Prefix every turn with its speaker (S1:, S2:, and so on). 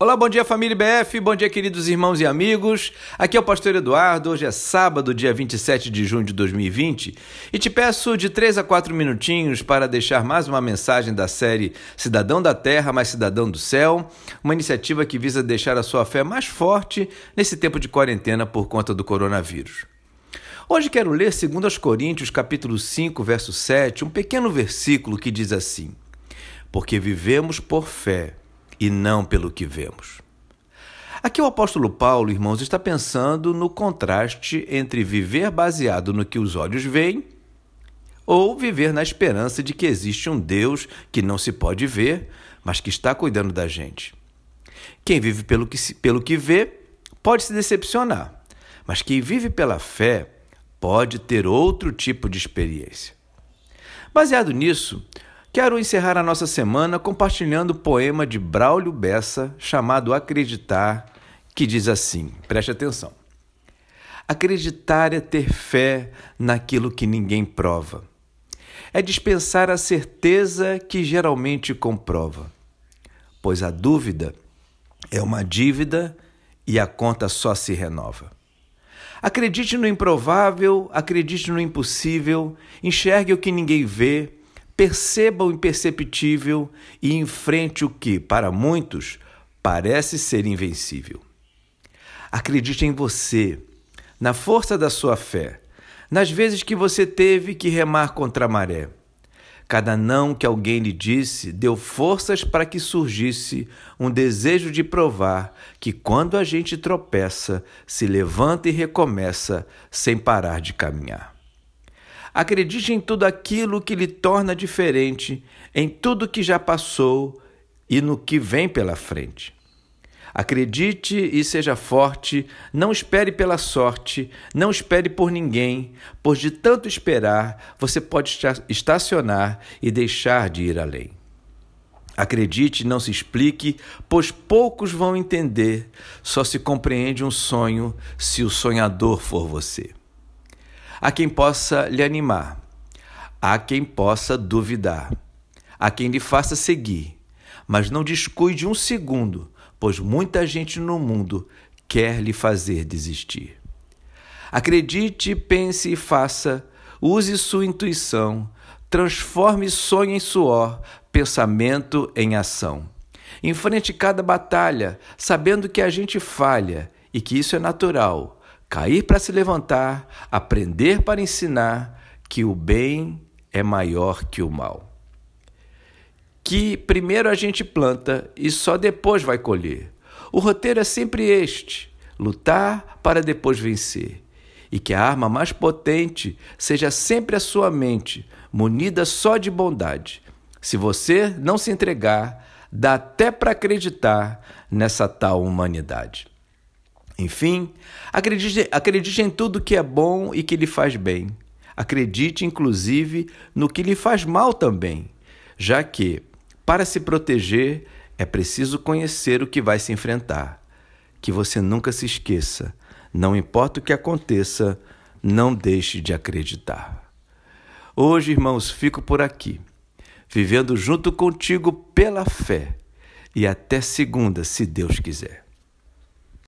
S1: Olá, bom dia família BF, bom dia queridos irmãos e amigos. Aqui é o pastor Eduardo. Hoje é sábado, dia 27 de junho de 2020, e te peço de 3 a 4 minutinhos para deixar mais uma mensagem da série Cidadão da Terra, mais Cidadão do Céu, uma iniciativa que visa deixar a sua fé mais forte nesse tempo de quarentena por conta do coronavírus. Hoje quero ler 2 Coríntios, capítulo 5, verso 7, um pequeno versículo que diz assim: Porque vivemos por fé e não pelo que vemos. Aqui o apóstolo Paulo, irmãos, está pensando no contraste entre viver baseado no que os olhos veem ou viver na esperança de que existe um Deus que não se pode ver, mas que está cuidando da gente. Quem vive pelo que, pelo que vê pode se decepcionar, mas quem vive pela fé pode ter outro tipo de experiência. Baseado nisso, Quero encerrar a nossa semana compartilhando o poema de Braulio Bessa chamado Acreditar, que diz assim: preste atenção. Acreditar é ter fé naquilo que ninguém prova. É dispensar a certeza que geralmente comprova. Pois a dúvida é uma dívida e a conta só se renova. Acredite no improvável, acredite no impossível, enxergue o que ninguém vê perceba o imperceptível e enfrente o que, para muitos, parece ser invencível. Acredite em você, na força da sua fé, nas vezes que você teve que remar contra a maré. Cada não que alguém lhe disse deu forças para que surgisse um desejo de provar que quando a gente tropeça, se levanta e recomeça sem parar de caminhar. Acredite em tudo aquilo que lhe torna diferente, em tudo que já passou e no que vem pela frente. Acredite e seja forte, não espere pela sorte, não espere por ninguém, pois de tanto esperar você pode estacionar e deixar de ir além. Acredite, não se explique, pois poucos vão entender. Só se compreende um sonho se o sonhador for você. Há quem possa lhe animar, há quem possa duvidar, há quem lhe faça seguir, mas não descuide um segundo, pois muita gente no mundo quer lhe fazer desistir. Acredite, pense e faça, use sua intuição, transforme sonho em suor, pensamento em ação. Enfrente cada batalha, sabendo que a gente falha e que isso é natural cair para se levantar, aprender para ensinar que o bem é maior que o mal. Que primeiro a gente planta e só depois vai colher. O roteiro é sempre este: lutar para depois vencer. E que a arma mais potente seja sempre a sua mente, munida só de bondade. Se você não se entregar, dá até para acreditar nessa tal humanidade. Enfim, acredite, acredite em tudo que é bom e que lhe faz bem. Acredite, inclusive, no que lhe faz mal também, já que, para se proteger, é preciso conhecer o que vai se enfrentar. Que você nunca se esqueça, não importa o que aconteça, não deixe de acreditar. Hoje, irmãos, fico por aqui, vivendo junto contigo pela fé, e até segunda, se Deus quiser.